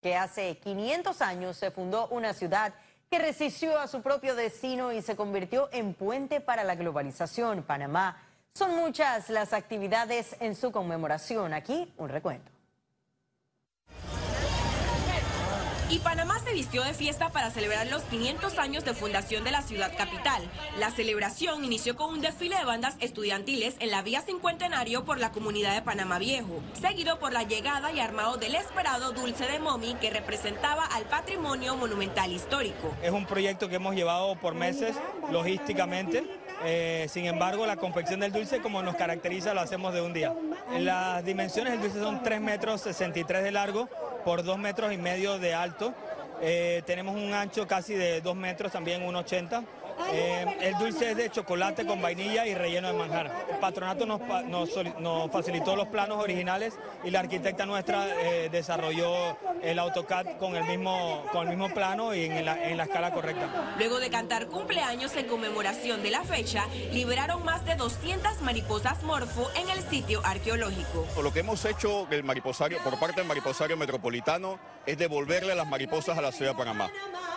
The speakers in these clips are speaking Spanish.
que hace 500 años se fundó una ciudad que resistió a su propio destino y se convirtió en puente para la globalización, Panamá. Son muchas las actividades en su conmemoración. Aquí un recuento. Y Panamá se vistió de fiesta para celebrar los 500 años de fundación de la ciudad capital. La celebración inició con un desfile de bandas estudiantiles en la vía cincuentenario por la comunidad de Panamá Viejo, seguido por la llegada y armado del esperado Dulce de Momi que representaba al patrimonio monumental histórico. Es un proyecto que hemos llevado por meses logísticamente. Eh, sin embargo, la confección del dulce, como nos caracteriza, lo hacemos de un día. Las dimensiones del dulce son 3 metros 63 de largo por 2 metros y medio de alto. Eh, tenemos un ancho casi de 2 metros, también 1,80 eh, el dulce es de chocolate con vainilla y relleno de manjar. El patronato nos, nos, facilitó los planos originales y la arquitecta nuestra eh, desarrolló el AutoCAD con el mismo, con el mismo plano y en la, en la escala correcta. Luego de cantar cumpleaños en conmemoración de la fecha, liberaron más de 200 mariposas morfo en el sitio arqueológico. Lo que hemos hecho el mariposario, por parte del mariposario metropolitano es devolverle las mariposas a la ciudad de Panamá.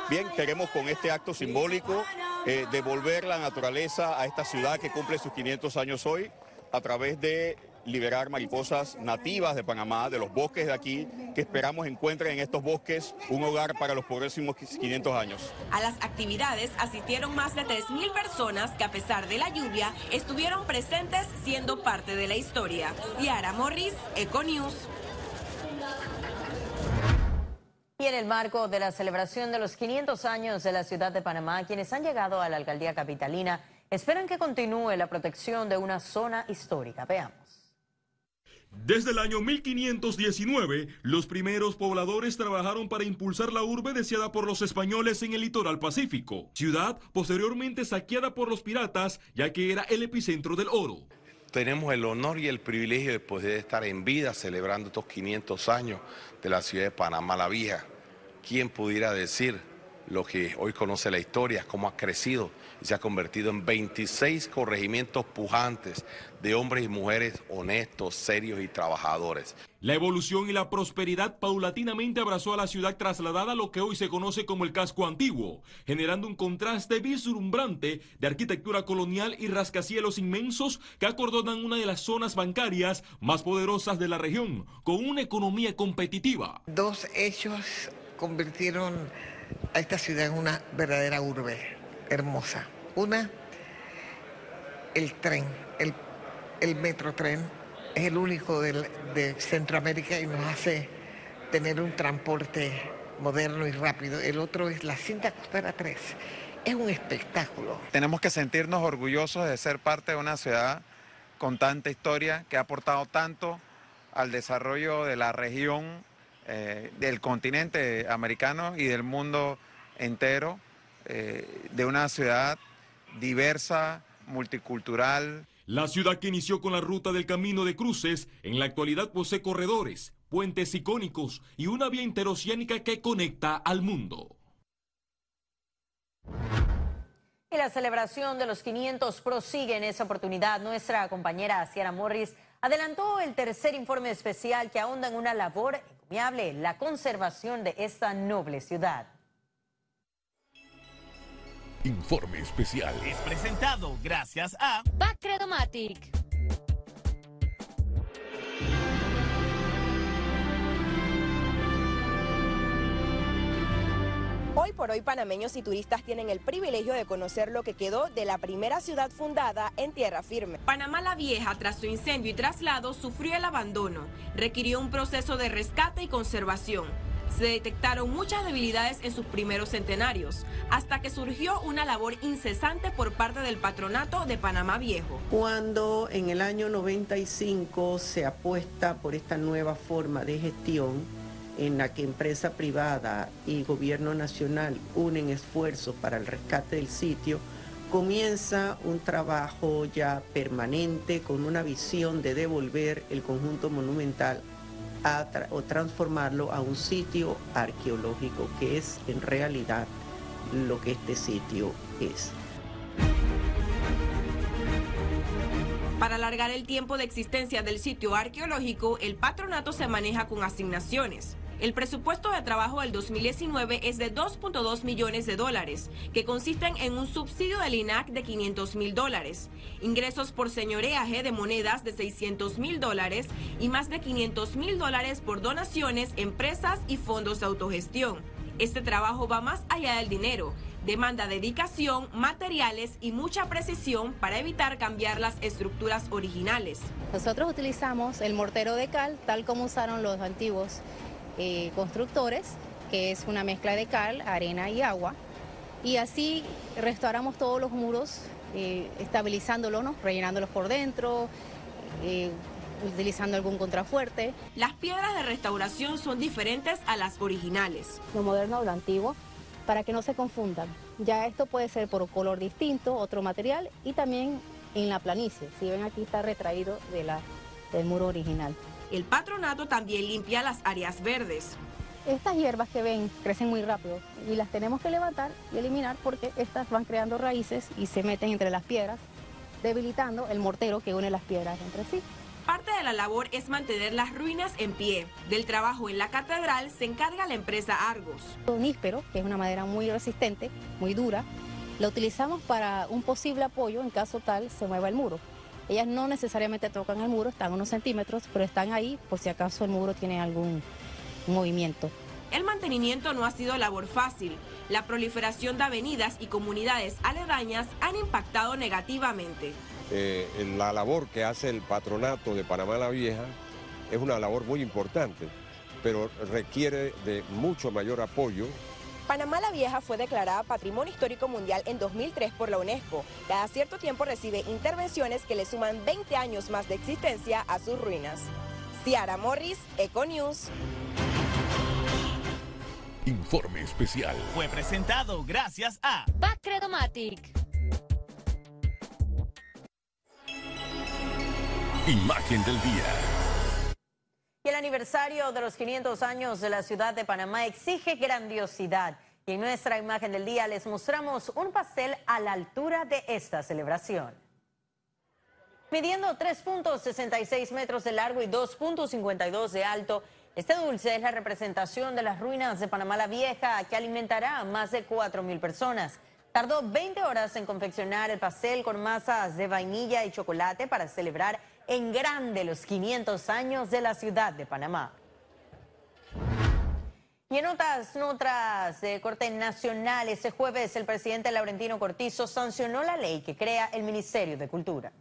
Bien, queremos con este acto simbólico eh, devolver la naturaleza a esta ciudad que cumple sus 500 años hoy a través de liberar mariposas nativas de Panamá, de los bosques de aquí, que esperamos encuentren en estos bosques un hogar para los próximos 500 años. A las actividades asistieron más de 3.000 personas que a pesar de la lluvia estuvieron presentes siendo parte de la historia. Yara Morris, Econews. Y en el marco de la celebración de los 500 años de la ciudad de Panamá, quienes han llegado a la alcaldía capitalina esperan que continúe la protección de una zona histórica. Veamos. Desde el año 1519, los primeros pobladores trabajaron para impulsar la urbe deseada por los españoles en el litoral pacífico, ciudad posteriormente saqueada por los piratas, ya que era el epicentro del oro. Tenemos el honor y el privilegio de poder estar en vida celebrando estos 500 años de la ciudad de Panamá la Vieja. ¿Quién pudiera decir lo que hoy conoce la historia, cómo ha crecido y se ha convertido en 26 corregimientos pujantes de hombres y mujeres honestos, serios y trabajadores? La evolución y la prosperidad paulatinamente abrazó a la ciudad trasladada a lo que hoy se conoce como el casco antiguo, generando un contraste vislumbrante de arquitectura colonial y rascacielos inmensos que acordonan una de las zonas bancarias más poderosas de la región, con una economía competitiva. Dos hechos convirtieron a esta ciudad en una verdadera urbe hermosa. Una, el tren, el, el metrotren es el único de Centroamérica y nos hace tener un transporte moderno y rápido. El otro es la cinta costera 3. Es un espectáculo. Tenemos que sentirnos orgullosos de ser parte de una ciudad con tanta historia que ha aportado tanto al desarrollo de la región eh, del continente americano y del mundo entero, eh, de una ciudad diversa, multicultural. La ciudad que inició con la ruta del camino de cruces, en la actualidad posee corredores, puentes icónicos y una vía interoceánica que conecta al mundo. Y la celebración de los 500 prosigue en esa oportunidad. Nuestra compañera Ciara Morris adelantó el tercer informe especial que ahonda en una labor encomiable, la conservación de esta noble ciudad. Informe especial. Es presentado gracias a Bacredomatic. Hoy por hoy panameños y turistas tienen el privilegio de conocer lo que quedó de la primera ciudad fundada en tierra firme. Panamá la Vieja, tras su incendio y traslado, sufrió el abandono. Requirió un proceso de rescate y conservación. Se detectaron muchas debilidades en sus primeros centenarios, hasta que surgió una labor incesante por parte del patronato de Panamá Viejo. Cuando en el año 95 se apuesta por esta nueva forma de gestión, en la que empresa privada y gobierno nacional unen esfuerzos para el rescate del sitio, comienza un trabajo ya permanente con una visión de devolver el conjunto monumental o transformarlo a un sitio arqueológico, que es en realidad lo que este sitio es. Para alargar el tiempo de existencia del sitio arqueológico, el patronato se maneja con asignaciones. El presupuesto de trabajo del 2019 es de 2.2 millones de dólares, que consisten en un subsidio del INAC de 500 mil dólares, ingresos por señoreaje de monedas de 600 mil dólares y más de 500 mil dólares por donaciones, empresas y fondos de autogestión. Este trabajo va más allá del dinero. Demanda dedicación, materiales y mucha precisión para evitar cambiar las estructuras originales. Nosotros utilizamos el mortero de cal tal como usaron los antiguos eh, constructores, que es una mezcla de cal, arena y agua. Y así restauramos todos los muros, eh, estabilizándolos, rellenándolos por dentro, eh, utilizando algún contrafuerte. Las piedras de restauración son diferentes a las originales. Lo moderno o lo antiguo, para que no se confundan. Ya esto puede ser por color distinto, otro material y también en la planicie. Si ven aquí está retraído de la, del muro original. El patronato también limpia las áreas verdes. Estas hierbas que ven crecen muy rápido y las tenemos que levantar y eliminar porque estas van creando raíces y se meten entre las piedras, debilitando el mortero que une las piedras entre sí. Parte de la labor es mantener las ruinas en pie. Del trabajo en la catedral se encarga la empresa Argos. Un níspero, que es una madera muy resistente, muy dura, la utilizamos para un posible apoyo en caso tal se mueva el muro. Ellas no necesariamente tocan el muro, están unos centímetros, pero están ahí por si acaso el muro tiene algún movimiento. El mantenimiento no ha sido labor fácil. La proliferación de avenidas y comunidades aledañas han impactado negativamente. Eh, la labor que hace el patronato de Panamá la Vieja es una labor muy importante, pero requiere de mucho mayor apoyo Panamá la Vieja fue declarada Patrimonio Histórico Mundial en 2003 por la UNESCO. Cada cierto tiempo recibe intervenciones que le suman 20 años más de existencia a sus ruinas. Ciara Morris, Econews. Informe especial. Fue presentado gracias a Bacredomatic. Imagen del día. Aniversario de los 500 años de la ciudad de Panamá exige grandiosidad. Y en nuestra imagen del día les mostramos un pastel a la altura de esta celebración. Midiendo 3.66 metros de largo y 2.52 de alto, este dulce es la representación de las ruinas de Panamá la Vieja que alimentará a más de 4.000 personas. Tardó 20 horas en confeccionar el pastel con masas de vainilla y chocolate para celebrar en grande los 500 años de la ciudad de Panamá. Y en otras notas de corte nacional, este jueves el presidente Laurentino Cortizo sancionó la ley que crea el Ministerio de Cultura.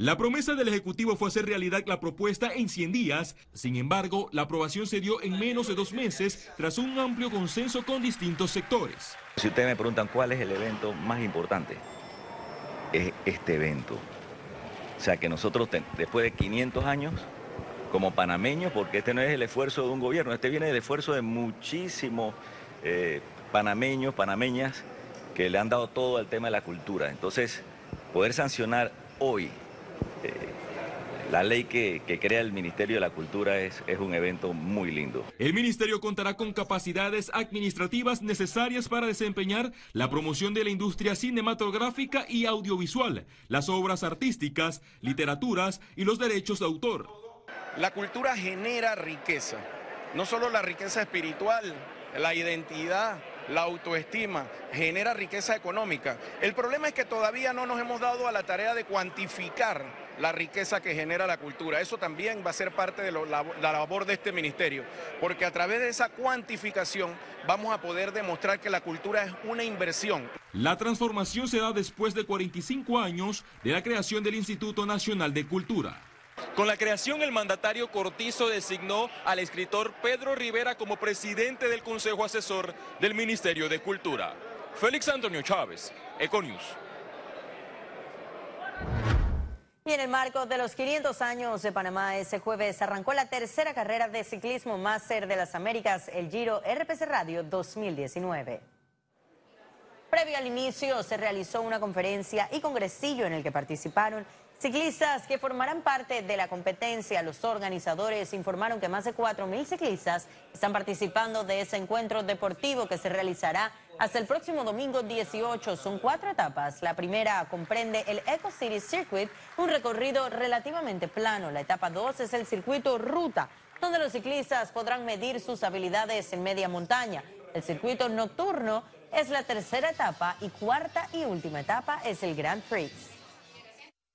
La promesa del Ejecutivo fue hacer realidad la propuesta en 100 días. Sin embargo, la aprobación se dio en menos de dos meses tras un amplio consenso con distintos sectores. Si ustedes me preguntan cuál es el evento más importante, es este evento. O sea que nosotros, después de 500 años, como panameños, porque este no es el esfuerzo de un gobierno, este viene del esfuerzo de muchísimos eh, panameños, panameñas, que le han dado todo al tema de la cultura. Entonces, poder sancionar hoy la ley que, crea el Ministerio de la Cultura es, es un evento muy lindo. El ministerio contará con capacidades administrativas necesarias para desempeñar la promoción de la industria cinematográfica y audiovisual, las obras artísticas, literaturas y los derechos de autor. La cultura genera riqueza, no solo la riqueza espiritual, la identidad, la autoestima, genera riqueza económica. El problema es que todavía no nos hemos dado a la tarea de cuantificar la riqueza que genera la cultura. Eso también va a ser parte de la, labor de este ministerio, porque a través de esa cuantificación vamos a poder demostrar que la cultura es una inversión. La transformación se da después de 45 años de la creación del Instituto Nacional de Cultura. Con la creación, el mandatario Cortizo designó al escritor Pedro Rivera como presidente del Consejo Asesor del Ministerio de Cultura. Félix Antonio Chávez, Econius. Y en el marco de los 500 años de Panamá, ese jueves arrancó la tercera carrera de ciclismo Máster de las Américas, el Giro RPC Radio 2019. Previo al inicio se realizó una conferencia y congresillo en el que participaron Ciclistas que formarán parte de la competencia, los organizadores informaron que más de 4.000 ciclistas están participando de ese encuentro deportivo que se realizará hasta el próximo domingo 18. Son cuatro etapas. La primera comprende el Eco City Circuit, un recorrido relativamente plano. La etapa 2 es el circuito Ruta, donde los ciclistas podrán medir sus habilidades en media montaña. El circuito nocturno es la tercera etapa y cuarta y última etapa es el Grand Prix.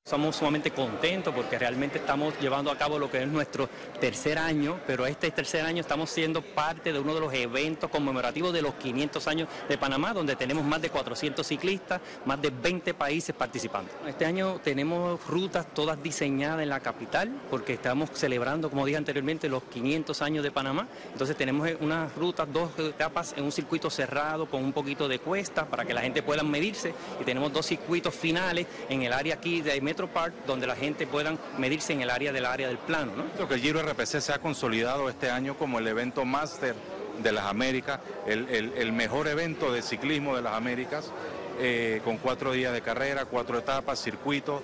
Somos sumamente contentos porque realmente estamos llevando a cabo lo que es nuestro tercer año, pero este tercer año estamos siendo parte de uno de los eventos conmemorativos de los 500 años de Panamá, donde tenemos más de 400 ciclistas, más de 20 países participando. Este año tenemos rutas todas diseñadas en la capital, porque estamos celebrando, como dije anteriormente, los 500 años de Panamá. Entonces tenemos unas rutas, dos etapas en un circuito cerrado con un poquito de cuesta para que la gente pueda medirse y tenemos dos circuitos finales en el área aquí de Park, donde la gente pueda medirse en el área del área del plano. ¿no? Creo que el Giro RPC se ha consolidado este año como el evento máster de las Américas, el, mejor evento de ciclismo de las Américas, eh, con cuatro días de carrera, cuatro etapas, circuitos,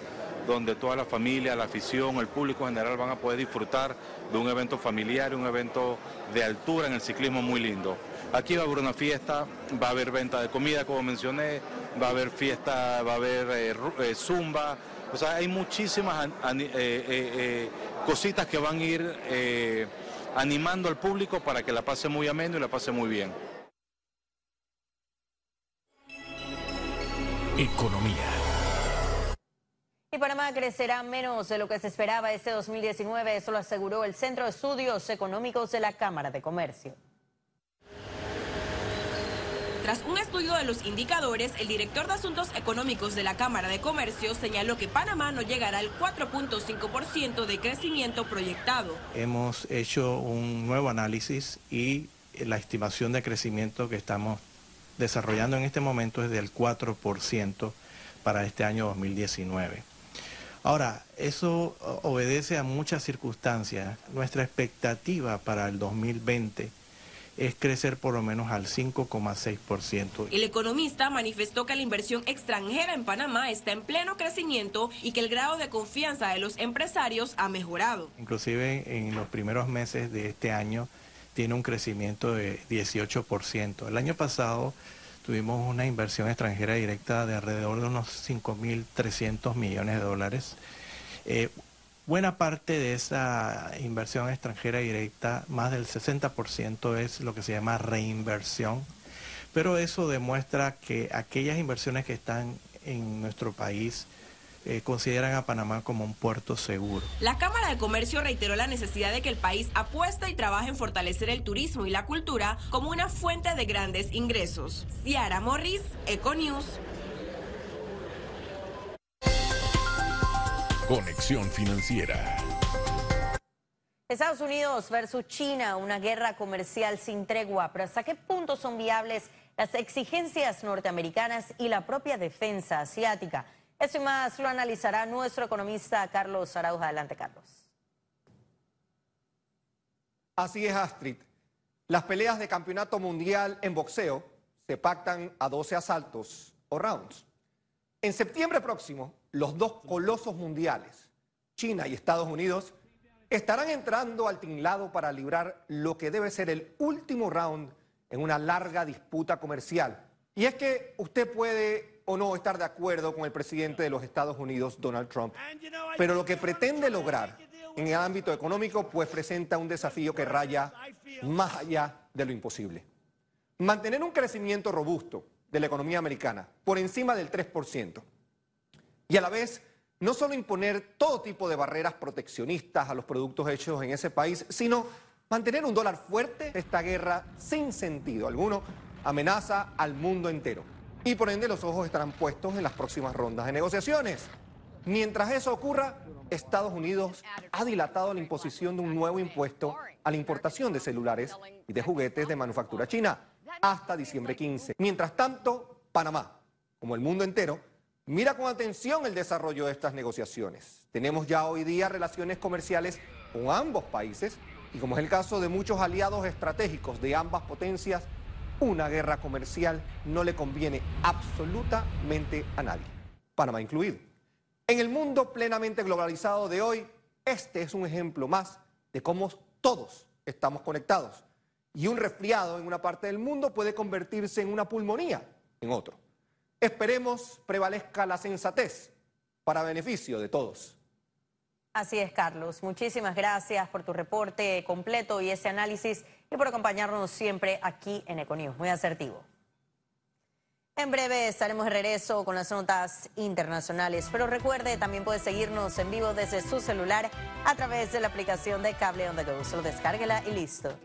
donde toda la familia, la afición, el público en general van a poder disfrutar de un evento familiar, un evento de altura en el ciclismo muy lindo. Aquí va a haber una fiesta, va a haber venta de comida, como mencioné, va a haber fiesta, va a haber eh, eh, zumba, o sea, hay muchísimas eh, eh, eh, cositas que van a ir animando al público para que la pase muy ameno y la pase muy bien. Economía. Y Panamá crecerá menos de lo que se esperaba este 2019, eso lo aseguró el Centro de Estudios Económicos de la Cámara de Comercio. Tras un estudio de los indicadores, el director de Asuntos Económicos de la Cámara de Comercio señaló que Panamá no llegará al 4.5% de crecimiento proyectado. Hemos hecho un nuevo análisis y la estimación de crecimiento que estamos desarrollando en este momento es del 4% para este año 2019. Ahora, eso obedece a muchas circunstancias. Nuestra expectativa para el 2020 es crecer por lo menos al 5,6%. El economista manifestó que la inversión extranjera en Panamá está en pleno crecimiento y que el grado de confianza de los empresarios ha mejorado. Inclusive en los primeros meses de este año tiene un crecimiento de 18%. El año pasado tuvimos una inversión extranjera directa de alrededor de unos 5.300 millones de dólares. Eh, Buena parte de esa inversión extranjera directa, más del 60% es lo que se llama reinversión, pero eso demuestra que aquellas inversiones que están en nuestro país eh, consideran a Panamá como un puerto seguro. La Cámara de Comercio reiteró la necesidad de que el país apuesta y trabaje en fortalecer el turismo y la cultura como una fuente de grandes ingresos. Ciara Morris, Econews. Conexión Financiera. Estados Unidos versus China, una guerra comercial sin tregua, pero ¿hasta qué punto son viables las exigencias norteamericanas y la propia defensa asiática? Eso y más lo analizará nuestro economista Carlos Arauja. Adelante, Carlos. Así es, Astrid. Las peleas de campeonato mundial en boxeo se pactan a 12 asaltos o rounds. En septiembre próximo, los dos colosos mundiales, China y Estados Unidos, estarán entrando al tinglado para librar lo que debe ser el último round en una larga disputa comercial. Y es que usted puede o no estar de acuerdo con el presidente de los Estados Unidos, Donald Trump, pero lo que pretende lograr en el ámbito económico pues presenta un desafío que raya más allá de lo imposible. Mantener un crecimiento robusto de la economía americana por encima del 3%, y a la vez no solo imponer todo tipo de barreras proteccionistas a los productos hechos en ese país, sino mantener un dólar fuerte. Esta guerra sin sentido alguno amenaza al mundo entero. Y por ende los ojos estarán puestos en las próximas rondas de negociaciones. Mientras eso ocurra, Estados Unidos ha dilatado la imposición de un nuevo impuesto a la importación de celulares y de juguetes de manufactura china hasta diciembre 15. Mientras tanto, Panamá, como el mundo entero, Mira con atención el desarrollo de estas negociaciones. Tenemos ya hoy día relaciones comerciales con ambos países y como es el caso de muchos aliados estratégicos de ambas potencias, una guerra comercial no le conviene absolutamente a nadie, Panamá incluido. En el mundo plenamente globalizado de hoy, este es un ejemplo más de cómo todos estamos conectados y un resfriado en una parte del mundo puede convertirse en una pulmonía en otro. Esperemos prevalezca la sensatez para beneficio de todos. Así es, Carlos. Muchísimas gracias por tu reporte completo y ese análisis y por acompañarnos siempre aquí en Econius. Muy asertivo. En breve estaremos de regreso con las notas internacionales, pero recuerde, también puede seguirnos en vivo desde su celular a través de la aplicación de Cable On The Go. Solo descárguela y listo.